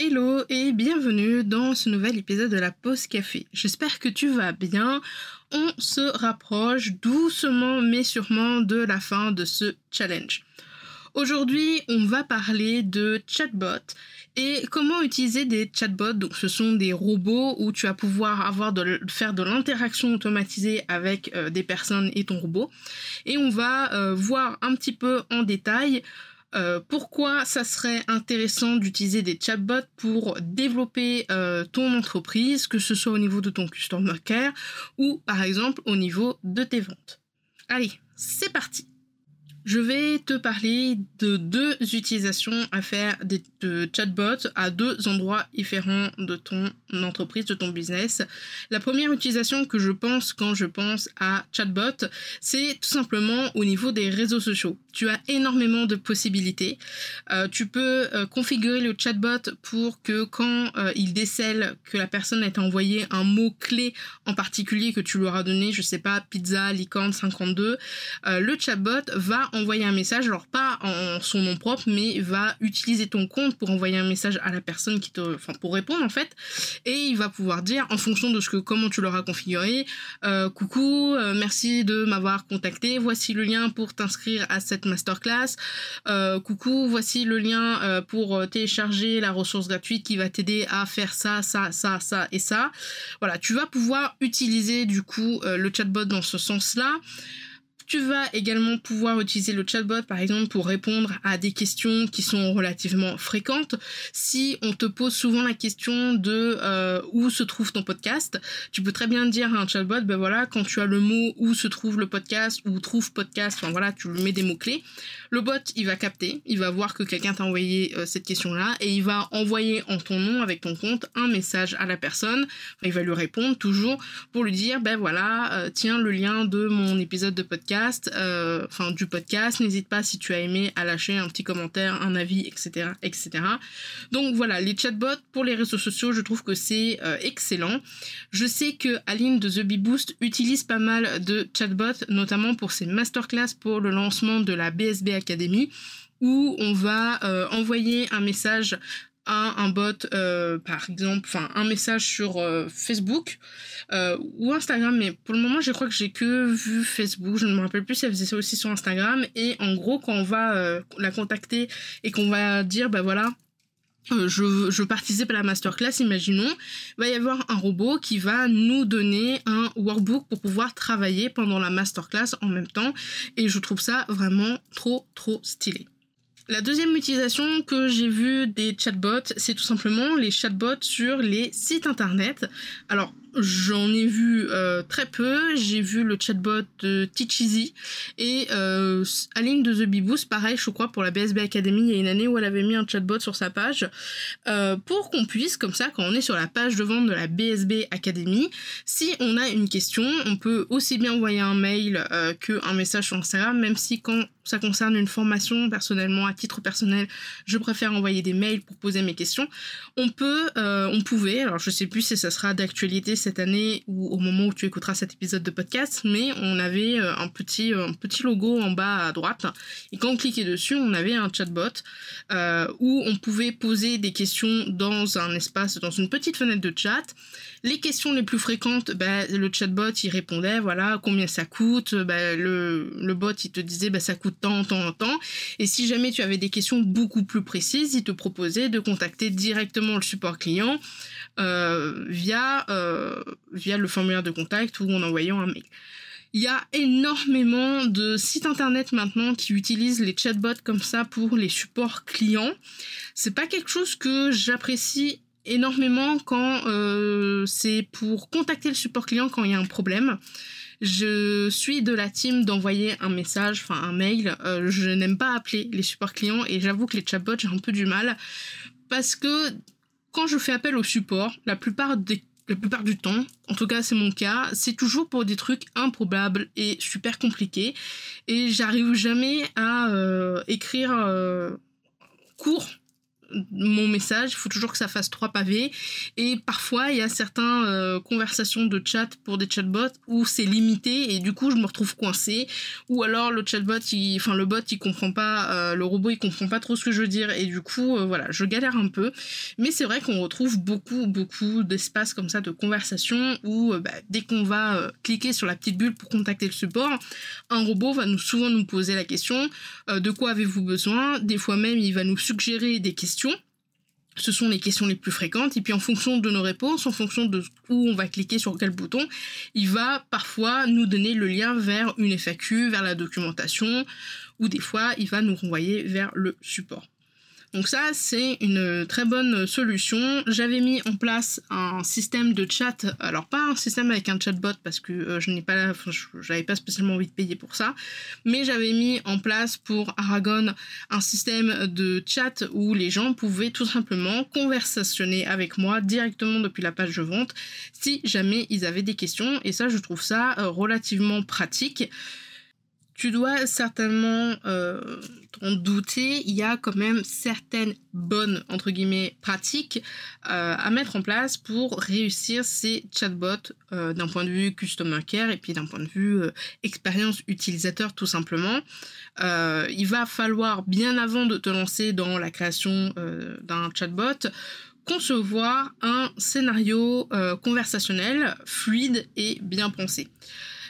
Hello et bienvenue dans ce nouvel épisode de la pause café. J'espère que tu vas bien. On se rapproche doucement mais sûrement de la fin de ce challenge. Aujourd'hui, on va parler de chatbot et comment utiliser des chatbots. Donc, ce sont des robots où tu vas pouvoir faire de l'interaction automatisée avec euh, des personnes et ton robot. Et on va euh, voir un petit peu en détail euh, pourquoi ça serait intéressant d'utiliser des chatbots pour développer euh, ton entreprise, que ce soit au niveau de ton customer care ou par exemple au niveau de tes ventes? Allez, c'est parti je vais te parler de deux utilisations à faire de chatbots à deux endroits différents de ton entreprise, de ton business. La première utilisation que je pense quand je pense à chatbot, c'est tout simplement au niveau des réseaux sociaux. Tu as énormément de possibilités. Euh, tu peux euh, configurer le chatbot pour que quand euh, il décèle que la personne a envoyé un mot clé en particulier que tu lui auras donné, je sais pas, pizza, licorne 52, le chatbot va envoyer un message, alors pas en son nom propre, mais va utiliser ton compte pour envoyer un message à la personne qui te, enfin pour répondre en fait, et il va pouvoir dire en fonction de ce que comment tu l'auras configuré, euh, coucou, euh, merci de m'avoir contacté, voici le lien pour t'inscrire à cette masterclass, euh, coucou, voici le lien pour télécharger la ressource gratuite qui va t'aider à faire ça, ça, ça, ça et ça. Voilà, tu vas pouvoir utiliser du coup le chatbot dans ce sens-là. Tu vas également pouvoir utiliser le chatbot par exemple pour répondre à des questions qui sont relativement fréquentes. Si on te pose souvent la question de euh, où se trouve ton podcast, tu peux très bien dire à un chatbot, ben voilà, quand tu as le mot où se trouve le podcast ou trouve podcast, enfin voilà, tu lui mets des mots clés. Le bot, il va capter, il va voir que quelqu'un t'a envoyé euh, cette question-là et il va envoyer en ton nom avec ton compte un message à la personne. il va lui répondre toujours pour lui dire, ben voilà, euh, tiens le lien de mon épisode de podcast, euh, enfin du podcast. N'hésite pas si tu as aimé à lâcher un petit commentaire, un avis, etc., etc. Donc voilà, les chatbots pour les réseaux sociaux, je trouve que c'est excellent. Je sais que Aline de The Bee Boost utilise pas mal de chatbots, notamment pour ses masterclass pour le lancement de la BSB Academy où on va euh, envoyer un message un bot, euh, par exemple, enfin un message sur euh, Facebook ou Instagram, mais pour le moment, je crois que j'ai que vu Facebook. Je ne me rappelle plus si elle faisait ça aussi sur Instagram. Et en gros, quand on va la contacter et qu'on va dire, bah voilà, je, je, participe à la masterclass, imaginons, il va y avoir un robot qui va nous donner un workbook pour pouvoir travailler pendant la masterclass en même temps. Et je trouve ça vraiment trop, trop stylé. La deuxième utilisation que j'ai vue des chatbots, c'est tout simplement les chatbots sur les sites internet. J'en ai vu euh, très peu. J'ai vu le chatbot de Teach Easy et euh, Aline de The Beboost, pareil, je crois, pour la BSB Academy, il y a une année où elle avait mis un chatbot sur sa page euh, pour qu'on puisse, comme ça, quand on est sur la page de vente de la BSB Academy, si on a une question, on peut aussi bien envoyer un mail qu'un message sur Instagram, même si quand ça concerne une formation, personnellement, à titre personnel, je préfère envoyer des mails pour poser mes questions. On peut, on pouvait, alors je sais plus si ça sera d'actualité cette année ou au moment où tu écouteras cet épisode de podcast, mais on avait euh, un petit, un petit logo en bas à droite. Et quand on cliquait dessus, on avait un chatbot euh, où on pouvait poser des questions dans un espace, dans une petite fenêtre de chat. Les questions les plus fréquentes, bah, le chatbot il répondait, voilà, combien ça coûte. Bah, le, le bot il te disait, bah, ça coûte tant, tant, tant. Et si jamais tu avais des questions beaucoup plus précises, il te proposait de contacter directement le support client euh, via, euh, via le formulaire de contact ou en envoyant un mail. Il y a énormément de sites internet maintenant qui utilisent les chatbots comme ça pour les supports clients. C'est pas quelque chose que j'apprécie énormément quand euh, c'est pour contacter le support client quand il y a un problème. Je suis de la team d'envoyer un message, enfin un mail. je n'aime pas appeler les supports clients et j'avoue que les chatbots j'ai un peu du mal parce que je fais appel au support, la plupart des la plupart du temps, en tout cas c'est mon cas, c'est toujours pour des trucs improbables et super compliqués. Et j'arrive jamais à euh, écrire euh, court mon message, il faut toujours que ça fasse trois pavés. Et parfois, il y a certaines euh, conversations de chat pour des chatbots où c'est limité et du coup, je me retrouve coincé. Ou alors, le chatbot, enfin, le bot, il comprend pas, euh, le robot, il comprend pas trop ce que je veux dire. Et du coup, euh, voilà, je galère un peu. Mais c'est vrai qu'on retrouve beaucoup, beaucoup d'espaces comme ça de conversation où bah, dès qu'on va cliquer sur la petite bulle pour contacter le support, un robot va nous, souvent nous poser la question de quoi avez-vous besoin? Des fois même, il va nous suggérer des questions ce sont les questions les plus fréquentes. Et puis en fonction de nos réponses, en fonction de où on va cliquer sur quel bouton, il va parfois nous donner le lien vers une FAQ, vers la documentation, ou des fois il va nous renvoyer vers le support. Donc ça, c'est une très bonne solution. J'avais mis en place un système de chat, alors pas un système avec un chatbot parce que euh, je n'ai pas, pas spécialement envie de payer pour ça, mais j'avais mis en place pour Aragon un système de chat où les gens pouvaient tout simplement conversationner avec moi directement depuis la page de vente si jamais ils avaient des questions. Et ça, je trouve ça euh, relativement pratique tu dois certainement euh, t'en douter, il y a quand même certaines bonnes, entre guillemets, pratiques euh, à mettre en place pour réussir ces chatbots euh, d'un point de vue customer care et puis d'un point de vue expérience utilisateur tout simplement. il va falloir, bien avant de te lancer dans la création d'un chatbot, concevoir un scénario conversationnel fluide et bien pensé.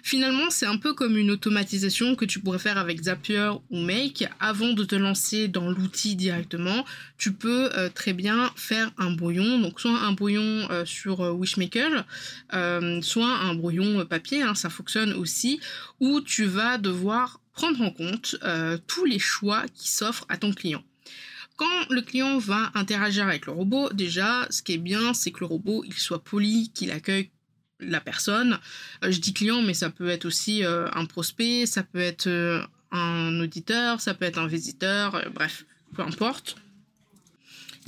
Finalement, c'est un peu comme une automatisation que tu pourrais faire avec Zapier ou Make. Avant de te lancer dans l'outil directement, tu peux euh, très bien faire un brouillon, donc soit un brouillon euh, sur euh, Wishmaker, soit un brouillon papier, hein, ça fonctionne aussi, où tu vas devoir prendre en compte tous les choix qui s'offrent à ton client. Quand le client va interagir avec le robot, déjà, ce qui est bien, c'est que le robot, il soit poli, qu'il accueille la personne. Euh, je dis client, mais ça peut être aussi euh, un prospect, ça peut être euh, un auditeur, ça peut être un visiteur, bref, peu importe.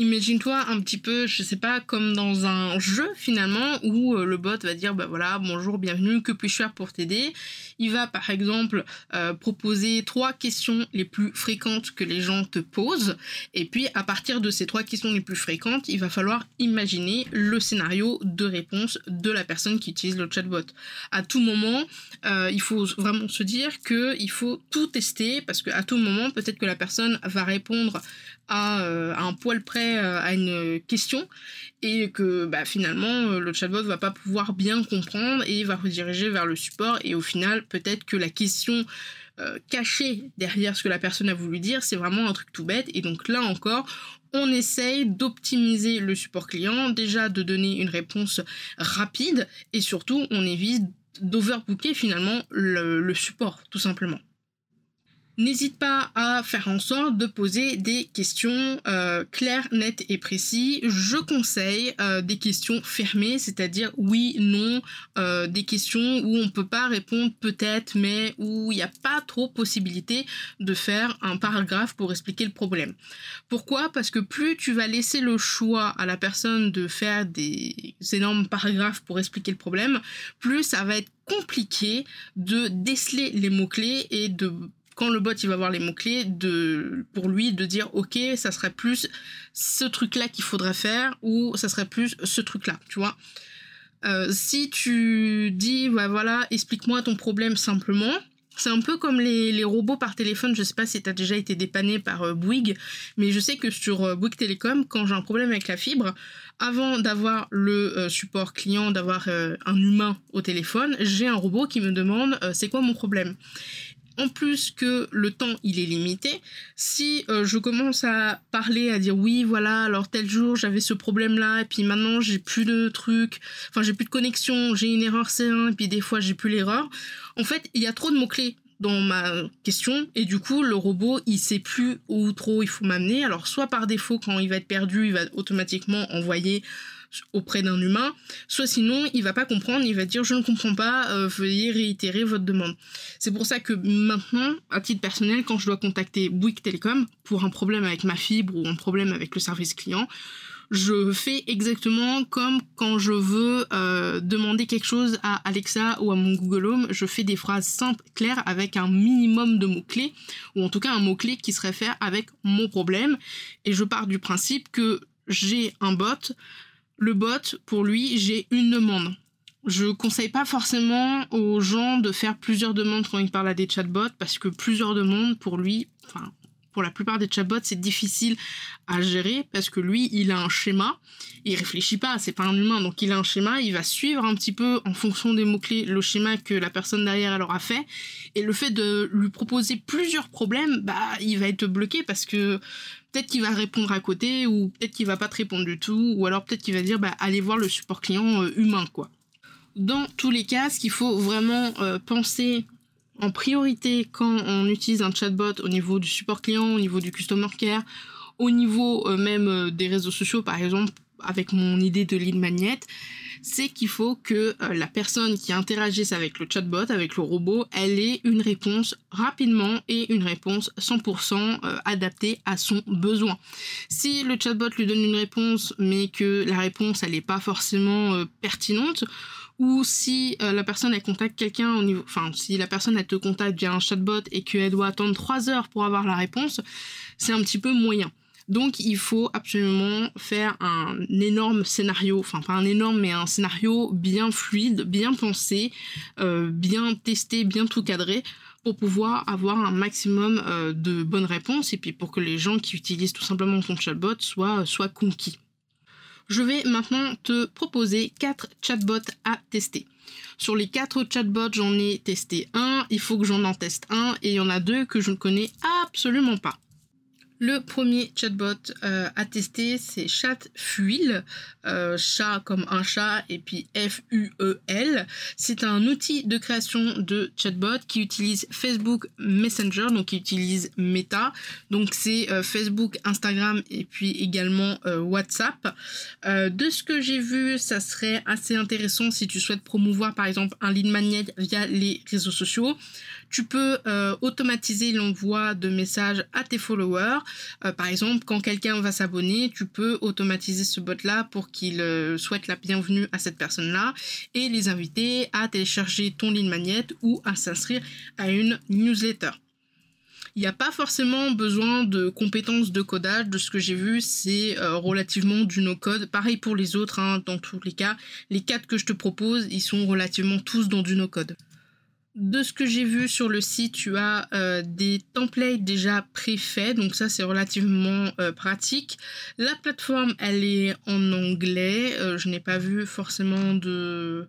Imagine-toi un petit peu, je sais pas, comme dans un jeu finalement où euh, le bot va dire bah voilà, bonjour, bienvenue, que puis-je faire pour t'aider? Il va par exemple euh, proposer trois questions les plus fréquentes que les gens te posent et puis à partir de ces trois questions les plus fréquentes, il va falloir imaginer le scénario de réponse de la personne qui utilise le chatbot. À tout moment, euh, il faut vraiment se dire que il faut tout tester parce qu'à tout moment, peut-être que la personne va répondre à, à un poil près euh, à une question et que bah, finalement euh, le chatbot va pas pouvoir bien comprendre et va rediriger vers le support et au final peut-être que la question euh, cachée derrière ce que la personne a voulu dire c'est vraiment un truc tout bête et donc là encore on essaye d'optimiser le support client, déjà de donner une réponse rapide et surtout on évite d'overbooker finalement le support tout simplement. N'hésite pas à faire en sorte de poser des questions euh, claires, nettes et précises. Je conseille euh, des questions fermées, c'est-à-dire oui, non, euh, des questions où on ne peut pas répondre peut-être, mais où il n'y a pas trop possibilité de faire un paragraphe pour expliquer le problème. Pourquoi? Parce que plus tu vas laisser le choix à la personne de faire des énormes paragraphes pour expliquer le problème, plus ça va être compliqué de déceler les mots-clés et de quand le bot il va voir les mots clés de pour lui de dire ok ça serait plus ce truc là qu'il faudrait faire ou ça serait plus ce truc là tu vois. Si tu dis, bah voilà, explique-moi ton problème simplement, c'est un peu comme les, robots par téléphone. Je sais pas si tu as déjà été dépanné par euh, Bouygues, mais je sais que sur euh, Bouygues Télécom, quand j'ai un problème avec la fibre, avant d'avoir le euh, support client, d'avoir un humain au téléphone, j'ai un robot qui me demande c'est quoi mon problème? En plus que le temps il est limité, si euh, je commence à parler, à dire oui voilà, alors tel jour j'avais ce problème là, et puis maintenant j'ai plus de trucs, enfin j'ai plus de connexion, j'ai une erreur C1, et puis des fois j'ai plus l'erreur, en fait il y a trop de mots-clés dans ma question et du coup le robot il sait plus où trop il faut m'amener. Alors soit par défaut quand il va être perdu il va automatiquement envoyer auprès d'un humain, soit sinon il va pas comprendre, il va dire je ne comprends pas, euh, veuillez réitérer votre demande. C'est pour ça que maintenant, à titre personnel, quand je dois contacter Bouygues Telecom pour un problème avec ma fibre ou un problème avec le service client, je fais exactement comme quand je veux euh, demander quelque chose à Alexa ou à mon Google Home. Je fais des phrases simples, claires, avec un minimum de mots-clés, ou en tout cas un mot-clé qui se réfère avec mon problème. Et je pars du principe que j'ai un bot, le bot, pour lui, j'ai une demande. Je conseille pas forcément aux gens de faire plusieurs demandes quand ils parlent à des chatbots parce que plusieurs demandes pour lui, enfin pour la plupart des chatbots, c'est difficile à gérer parce que lui, il a un schéma, il réfléchit pas, c'est pas un humain, donc il a un schéma, il va suivre un petit peu en fonction des mots-clés le schéma que la personne derrière elle aura fait, et le fait de lui proposer plusieurs problèmes, bah, il va être bloqué parce que peut-être qu'il va répondre à côté ou peut-être qu'il va pas te répondre du tout ou alors peut-être qu'il va dire bah allez voir le support client euh, humain quoi. Dans tous les cas, ce qu'il faut vraiment euh, penser en priorité quand on utilise un chatbot au niveau du support client, au niveau du customer care, au niveau euh, même des réseaux sociaux par exemple avec mon idée de lead magnet, c'est qu'il faut que euh, la personne qui interagisse avec le chatbot, avec le robot, elle ait une réponse rapidement et une réponse 100% euh, adaptée à son besoin. Si le chatbot lui donne une réponse mais que la réponse elle n'est pas forcément euh, pertinente, ou si la personne elle contacte quelqu'un au niveau enfin si la personne elle te contacte via un chatbot et qu'elle doit attendre 3 heures pour avoir la réponse c'est un petit peu moyen donc il faut absolument faire un énorme scénario, enfin pas un énorme mais un scénario bien fluide, bien pensé, euh, bien testé, bien tout cadré pour pouvoir avoir un maximum euh, de bonnes réponses et puis pour que les gens qui utilisent tout simplement ton chatbot soient, soient conquis. Je vais maintenant te proposer quatre chatbots à tester. Sur les quatre chatbots, j'en ai testé un, il faut que j'en en teste un, et il y en a deux que je ne connais absolument pas. Le premier chatbot euh, à tester, c'est ChatFuel, euh, chat comme un chat et puis F-U-E-L. C'est un outil de création de chatbot qui utilise Facebook Messenger, donc qui utilise Meta. Donc c'est euh, Facebook, Instagram et puis également WhatsApp. de ce que j'ai vu, ça serait assez intéressant si tu souhaites promouvoir par exemple un lead magnet via les réseaux sociaux. Tu peux automatiser l'envoi de messages à tes followers euh, par exemple, quand quelqu'un va s'abonner, tu peux automatiser ce bot-là pour qu'il euh, souhaite la bienvenue à cette personne-là et les inviter à télécharger ton ligne magnet ou à s'inscrire à une newsletter. Il n'y a pas forcément besoin de compétences de codage. De ce que j'ai vu, c'est euh, relativement du no-code. Pareil pour les autres, hein, dans tous les cas. Les quatre que je te propose, ils sont relativement tous dans du no-code de ce que j'ai vu sur le site, tu as euh, des templates déjà préfaits, donc ça c'est relativement euh, pratique. La plateforme, elle est en anglais. Euh, je n'ai pas vu forcément de,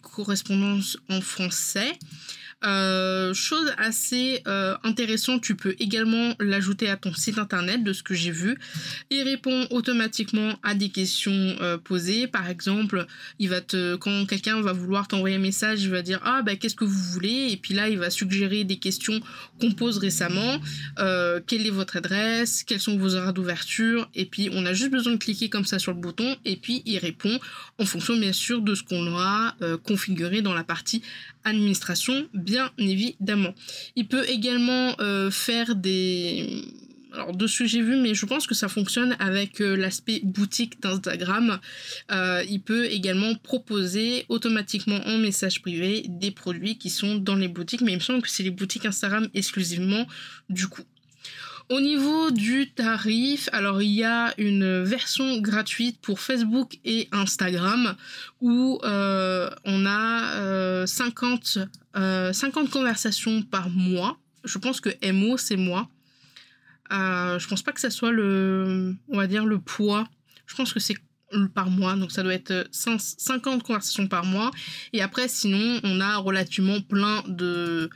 correspondance en français. Euh, chose assez euh, intéressante, tu peux également l'ajouter à ton site internet de ce que j'ai vu. Il répond automatiquement à des questions euh, posées. Par exemple, il va te, quand quelqu'un va vouloir t'envoyer un message, il va dire ah bah qu'est-ce que vous voulez? Et puis là il va suggérer des questions qu'on pose récemment. quelle est votre adresse? Quels sont vos horaires d'ouverture? Et puis on a juste besoin de cliquer comme ça sur le bouton et puis il répond en fonction bien sûr de ce qu'on aura configuré dans la partie administration, bien évidemment. Il peut également euh, faire des... Alors de ce que j'ai vu, mais je pense que ça fonctionne avec euh, l'aspect boutique d'Instagram. Euh, il peut également proposer automatiquement en message privé des produits qui sont dans les boutiques, mais il me semble que c'est les boutiques Instagram exclusivement du coup. Au niveau du tarif, alors il y a une version gratuite pour Facebook et Instagram où euh, on a 50, euh, 50 euh, conversations par mois. Je pense que MO c'est moi. je pense pas que ça soit le, on va dire le poids. Je pense que c'est par mois, donc ça doit être 50 conversations par mois. Et après, sinon, on a relativement plein de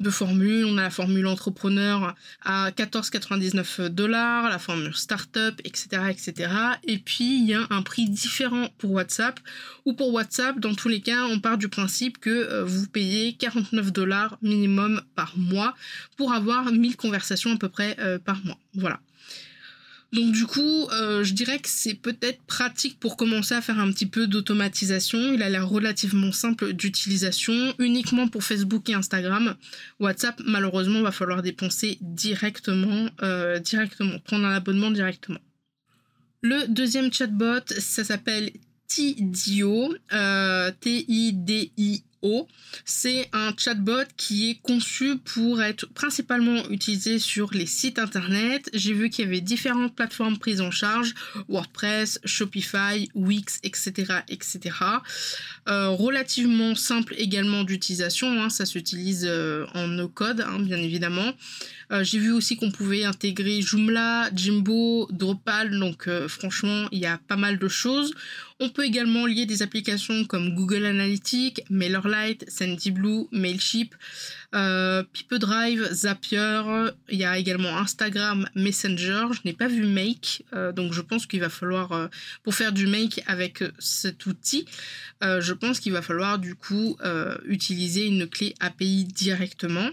de formules. On a la formule entrepreneur à 14,99 dollars, la formule startup, etc., etc. Et puis il y a un prix différent pour WhatsApp. Ou pour WhatsApp, dans tous les cas, on part du principe que euh, vous payez 49 dollars minimum par mois pour avoir 1000 conversations à peu près euh, par mois. Voilà. Donc du coup, euh, je dirais que c'est peut-être pratique pour commencer à faire un petit peu d'automatisation. Il a l'air relativement simple d'utilisation, uniquement pour Facebook et Instagram. WhatsApp, malheureusement, va falloir dépenser directement, euh, directement, prendre un abonnement directement. Le deuxième chatbot, ça s'appelle Tidio, euh, C'est un chatbot qui est conçu pour être principalement utilisé sur les sites internet. J'ai vu qu'il y avait différentes plateformes prises en charge, WordPress, Shopify, Wix, etc. etc. Euh, relativement simple également d'utilisation, hein. ça s'utilise euh, en no-code, hein, bien évidemment. Euh, j'ai vu aussi qu'on pouvait intégrer Joomla, Jimbo, Drupal, donc franchement, il y a pas mal de choses. On peut également lier des applications comme Google Analytics, MailerLite, SendyBlue, Mailchimp, euh, Drive, Zapier. Il y a également Instagram, Messenger. Je n'ai pas vu Make, euh, donc je pense qu'il va falloir, euh, pour faire du Make avec cet outil, euh, je pense qu'il va falloir du coup utiliser une clé API directement.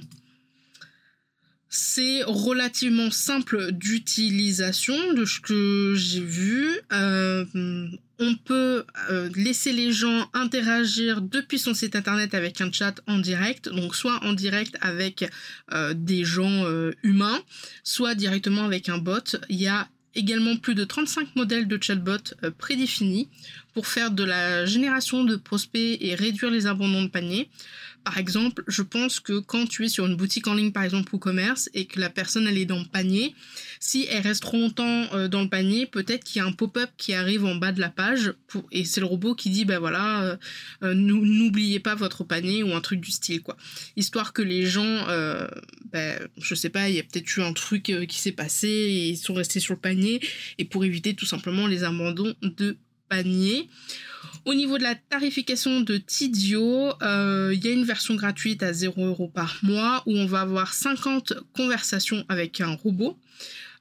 C'est relativement simple d'utilisation de ce que j'ai vu. Euh, on peut euh, laisser les gens interagir depuis son site internet avec un chat en direct, donc soit en direct avec euh, des gens humains, soit directement avec un bot. Il y a également plus de 35 modèles de chatbot prédéfinis pour faire de la génération de prospects et réduire les abandons de panier. Par exemple, je pense que quand tu es sur une boutique en ligne, par exemple, ou commerce, et que la personne, elle est dans le panier, si elle reste trop longtemps euh, dans le panier, peut-être qu'il y a un pop-up qui arrive en bas de la page, et c'est le robot qui dit, ben voilà, euh, euh, n'oubliez pas votre panier, ou un truc du style, quoi. Histoire que les gens, ben, je sais pas, il y a peut-être eu un truc qui s'est passé, et ils sont restés sur le panier, et pour éviter tout simplement les abandons de Au niveau de la tarification de Tidio, euh, il y a une version gratuite à 0 euros par mois où on va avoir 50 conversations avec un robot.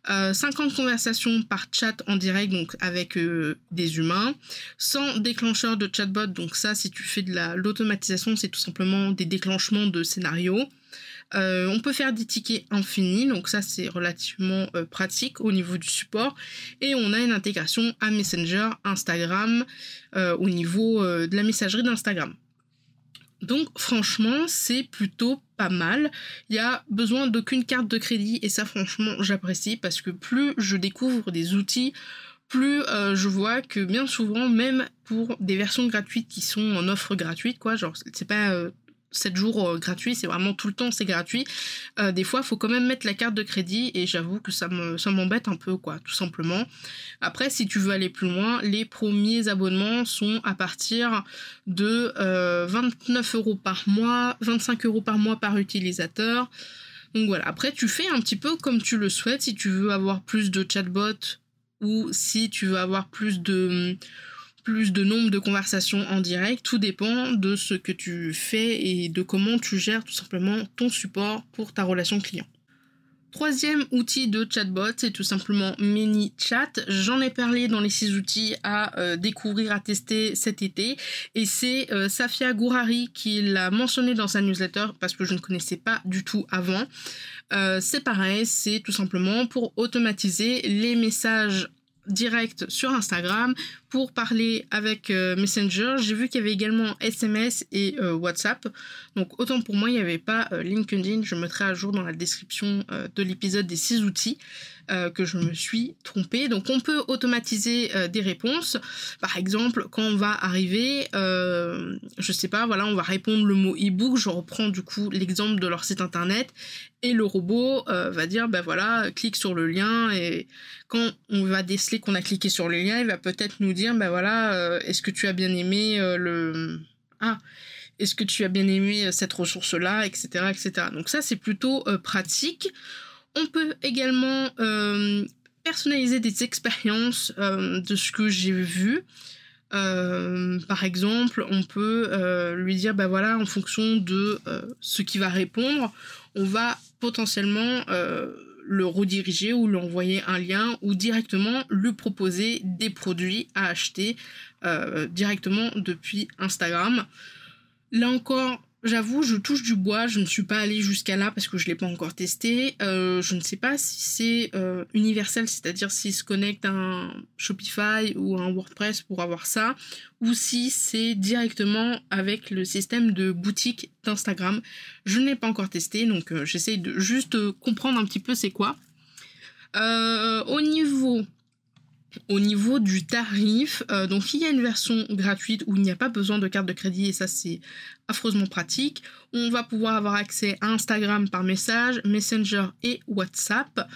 50 euh, conversations par chat en direct, donc avec euh, des humains, sans déclencheur de chatbot. Donc ça, si tu fais de l'automatisation, c'est tout simplement des déclenchements de scénarios. Euh, on peut faire des tickets infinis, donc ça c'est relativement euh, pratique au niveau du support. Et on a une intégration à Messenger, Instagram, euh, au niveau de la messagerie d'Instagram. Donc franchement, c'est plutôt pas mal. Il y a besoin d'aucune carte de crédit et ça franchement j'apprécie parce que plus je découvre des outils, plus je vois que bien souvent, même pour des versions gratuites qui sont en offre gratuite, quoi, genre c'est pas 7 jours euh, gratuits, c'est vraiment tout le temps, c'est gratuit. Euh, des fois, il faut quand même mettre la carte de crédit et j'avoue que ça me ça m'embête un peu, quoi, tout simplement. Après, si tu veux aller plus loin, les premiers abonnements sont à partir de 29 euh, euros par mois, 25 euros par mois par utilisateur. Donc voilà, après, tu fais un petit peu comme tu le souhaites, si tu veux avoir plus de chatbots ou si tu veux avoir plus de de nombre de conversations en direct, tout dépend de ce que tu fais et de comment tu gères tout simplement ton support pour ta relation client. Troisième outil de chatbot, c'est tout simplement ManyChat. J'en ai parlé dans les six outils à euh, découvrir, à tester cet été. Et c'est euh, Safia Gourari qui l'a mentionné dans sa newsletter parce que je ne connaissais pas du tout avant. Euh, c'est pareil, c'est tout simplement pour automatiser les messages direct sur Instagram pour parler avec euh, Messenger. J'ai vu qu'il y avait également SMS et euh, WhatsApp. Donc autant pour moi, il n'y avait pas euh, LinkedIn. Je mettrai à jour dans la description de l'épisode des six outils. Que je me suis trompée. Donc on peut automatiser des réponses. Par exemple, quand on va arriver, je sais pas, voilà, on va répondre le mot e-book. Je reprends du coup l'exemple de leur site internet et le robot va dire, ben voilà, clique sur le lien et quand on va déceler qu'on a cliqué sur le lien, il va peut-être nous dire, ben voilà, euh, est-ce que tu as bien aimé euh, le... Ah, est-ce que tu as bien aimé euh, cette ressource-là, etc., etc. Donc ça, c'est plutôt pratique. On peut également personnaliser des expériences de ce que j'ai vu. par exemple, on peut lui dire, ben voilà, en fonction de ce qui va répondre, on va potentiellement le rediriger ou lui envoyer un lien ou directement lui proposer des produits à acheter euh, directement depuis Instagram. Là encore, J'avoue, je touche du bois, je ne suis pas allée jusqu'à là parce que je ne l'ai pas encore testé. Euh, je ne sais pas si c'est euh, universel, c'est-à-dire s'il se connecte à un Shopify ou un WordPress pour avoir ça, ou si c'est directement avec le système de boutique d'Instagram. Je ne l'ai pas encore testé, donc euh, j'essaye de juste comprendre un petit peu c'est quoi. au niveau au niveau du tarif, euh, donc il y a une version gratuite où il n'y a pas besoin de carte de crédit et ça c'est affreusement pratique. On va pouvoir avoir accès à Instagram par message, Messenger et WhatsApp.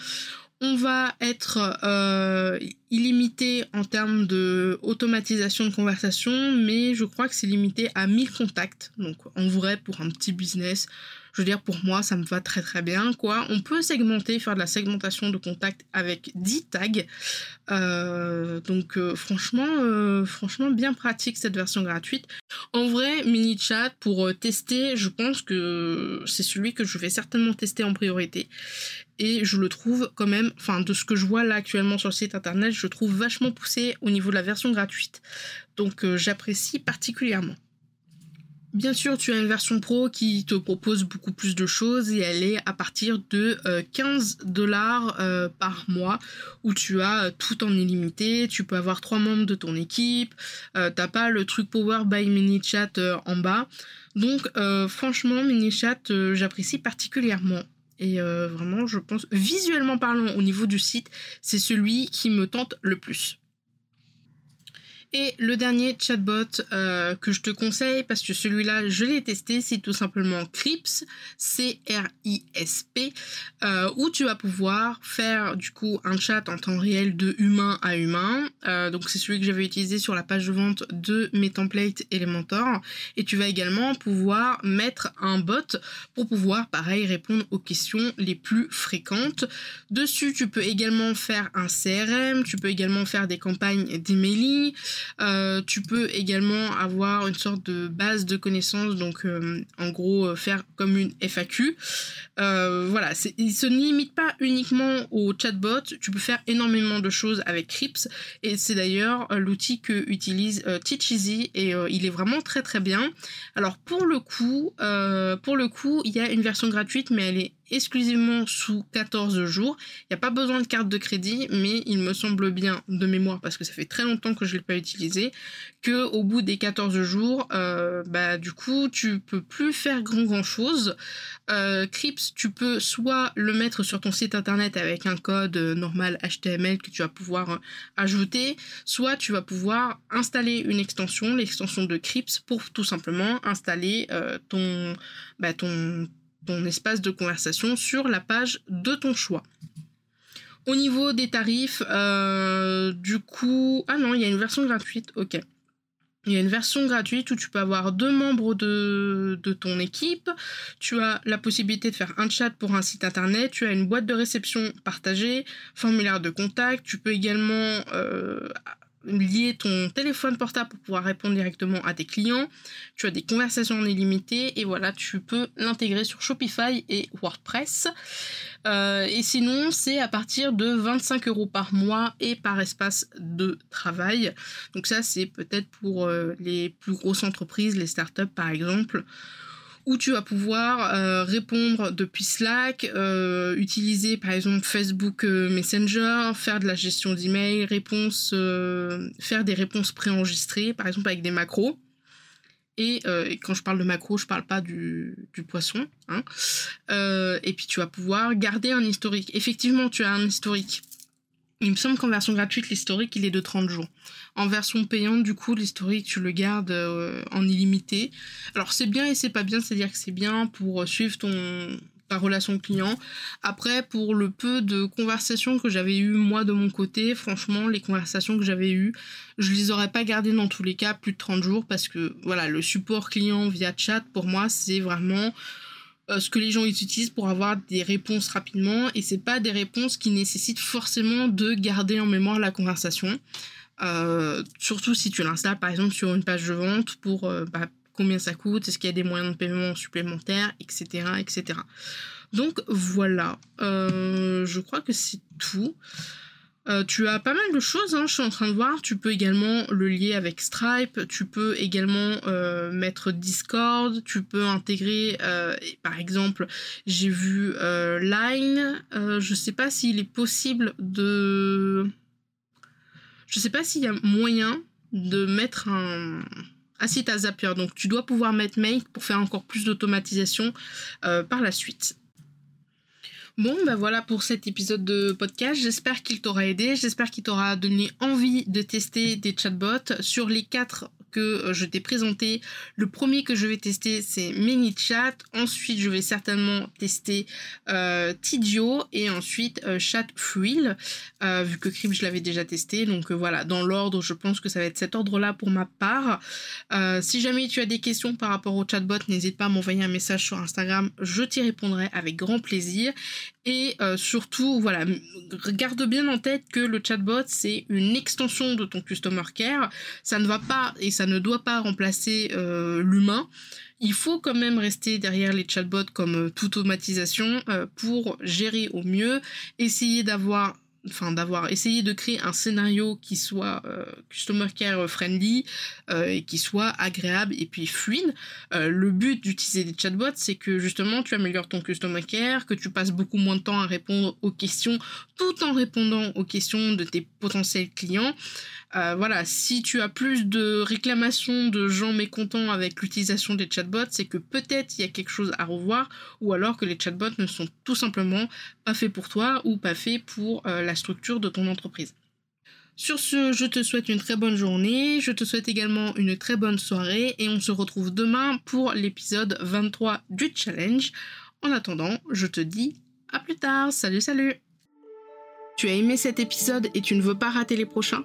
On va être euh, illimité en termes de de conversation, mais je crois que c'est limité à 1000 contacts. Donc en vrai, pour un petit business, je veux dire, pour moi, ça me va très très bien, quoi. On peut segmenter, faire de la segmentation de contacts avec 10 tags. Euh, donc, euh, franchement, euh, franchement, bien pratique cette version gratuite. En vrai, mini chat pour tester, je pense que c'est celui que je vais certainement tester en priorité. Et je le trouve quand même, enfin, de ce que je vois là actuellement sur le site internet, je trouve vachement poussé au niveau de la version gratuite. Donc, j'apprécie particulièrement. Bien sûr, tu as une version pro qui te propose beaucoup plus de choses et elle est à partir de 15 euh, dollars euh, par mois où tu as euh, tout en illimité. Tu peux avoir trois membres de ton équipe. t'as pas le truc Power by MiniChat en bas. Donc franchement, MiniChat, j'apprécie particulièrement. Et vraiment, je pense, visuellement parlant, au niveau du site, c'est celui qui me tente le plus. Et le dernier chatbot euh, que je te conseille, parce que celui-là, je l'ai testé, c'est tout simplement Crips, C-R-I-S-P, euh, où tu vas pouvoir faire du coup un chat en temps réel de humain à humain. Euh, donc c'est celui que j'avais utilisé sur la page de vente de mes templates Elementor. Et tu vas également pouvoir mettre un bot pour pouvoir, pareil, répondre aux questions les plus fréquentes. Dessus, tu peux également faire un CRM, tu peux également faire des campagnes d'emailing. Euh, tu peux également avoir une sorte de base de connaissances, donc euh, en gros euh, faire comme une FAQ. voilà, il se limite pas uniquement au chatbot, tu peux faire énormément de choses avec Crips et c'est d'ailleurs l'outil que utilise Teacheasy et il est vraiment très très bien. Alors pour le coup, pour le coup, il y a une version gratuite mais elle est exclusivement sous 14 jours. Il n'y a pas besoin de carte de crédit, mais il me semble bien de mémoire, parce que ça fait très longtemps que je ne l'ai pas utilisé, que au bout des 14 jours, euh, bah du coup, tu peux plus faire grand grand chose. Euh, Crips, tu peux soit le mettre sur ton site internet avec un code normal HTML que tu vas pouvoir ajouter, soit tu vas pouvoir installer une extension, l'extension de Crips, pour tout simplement installer euh, ton, bah, ton ton espace de conversation sur la page de ton choix. Au niveau des tarifs, euh, du coup... Ah non, il y a une version gratuite, ok. Il y a une version gratuite où tu peux avoir deux membres de, ton équipe. Tu as la possibilité de faire un chat pour un site internet. Tu as une boîte de réception partagée, formulaire de contact. Tu peux également euh, lier ton téléphone portable pour pouvoir répondre directement à tes clients. Tu as des conversations en illimité et voilà, tu peux l'intégrer sur Shopify et WordPress. Euh, et sinon, c'est à partir de 25 euros par mois et par espace de travail. Donc ça, c'est peut-être pour euh, les plus grosses entreprises, les startups par exemple où tu vas pouvoir euh, répondre depuis Slack, euh, utiliser par exemple Facebook euh, Messenger, faire de la gestion d'email, faire des réponses préenregistrées, par exemple avec des macros. Et, quand je parle de macros, je parle pas du, poisson. Hein. et puis tu vas pouvoir garder un historique. Effectivement, tu as un historique il me semble qu'en version gratuite, l'historique, il est de 30 jours. En version payante, du coup, l'historique, tu le gardes euh, en illimité. Alors, c'est bien et c'est pas bien, c'est-à-dire que c'est bien pour euh, suivre ton ta relation client. Après, pour le peu de conversations que j'avais eues, moi, de mon côté, franchement, les conversations que j'avais eues, je les aurais pas gardées dans tous les cas plus de 30 jours parce que, voilà, le support client via chat, pour moi, c'est vraiment euh, ce que les gens utilisent pour avoir des réponses rapidement et c'est pas des réponses qui nécessitent forcément de garder en mémoire la conversation. Euh, surtout si tu l'installes par exemple sur une page de vente pour euh, bah, combien ça coûte, est-ce qu'il y a des moyens de paiement supplémentaires, etc. etc. Donc voilà, je crois que c'est tout. Euh, tu as pas mal de choses, hein, je suis en train de voir. Tu peux également le lier avec Stripe, tu peux également euh, mettre Discord, tu peux intégrer, euh, par exemple, j'ai vu Line. je sais pas s'il est possible de. Je sais pas s'il y a moyen de mettre un. Ah si, t'as Zapier, donc tu dois pouvoir mettre Make pour faire encore plus d'automatisation par la suite. Bon, ben voilà pour cet épisode de podcast. J'espère qu'il t'aura aidé. J'espère qu'il t'aura donné envie de tester des chatbots. Sur les quatre euh, je t'ai présenté. Le premier que je vais tester, c'est ManyChat. Ensuite, je vais certainement tester euh, Tidio et ensuite euh, ChatFuel, euh, vu que Crib, je l'avais déjà testé. Donc voilà, dans l'ordre, je pense que ça va être cet ordre-là pour ma part. si jamais tu as des questions par rapport au chatbot, n'hésite pas à m'envoyer un message sur Instagram. Je t'y répondrai avec grand plaisir. Et surtout, voilà, garde bien en tête que le chatbot, c'est une extension de ton Customer Care. Ça ne va pas et ça ne doit pas remplacer euh, l'humain. Il faut quand même rester derrière les chatbots comme euh, toute automatisation euh, pour gérer au mieux, essayer d'avoir enfin d'avoir essayé de créer un scénario qui soit euh, customer care friendly euh, et qui soit agréable et puis fluide. Euh, le but d'utiliser des chatbots, c'est que justement tu améliores ton customer care, que tu passes beaucoup moins de temps à répondre aux questions tout en répondant aux questions de tes potentiels clients. Voilà, si tu as plus de réclamations de gens mécontents avec l'utilisation des chatbots, c'est que peut-être il y a quelque chose à revoir ou alors que les chatbots ne sont tout simplement pas faits pour toi ou pas faits pour la structure de ton entreprise. Sur ce, je te souhaite une très bonne journée, je te souhaite également une très bonne soirée et on se retrouve demain pour l'épisode 23 du challenge. En attendant, je te dis à plus tard, salut salut Tu as aimé cet épisode et tu ne veux pas rater les prochains?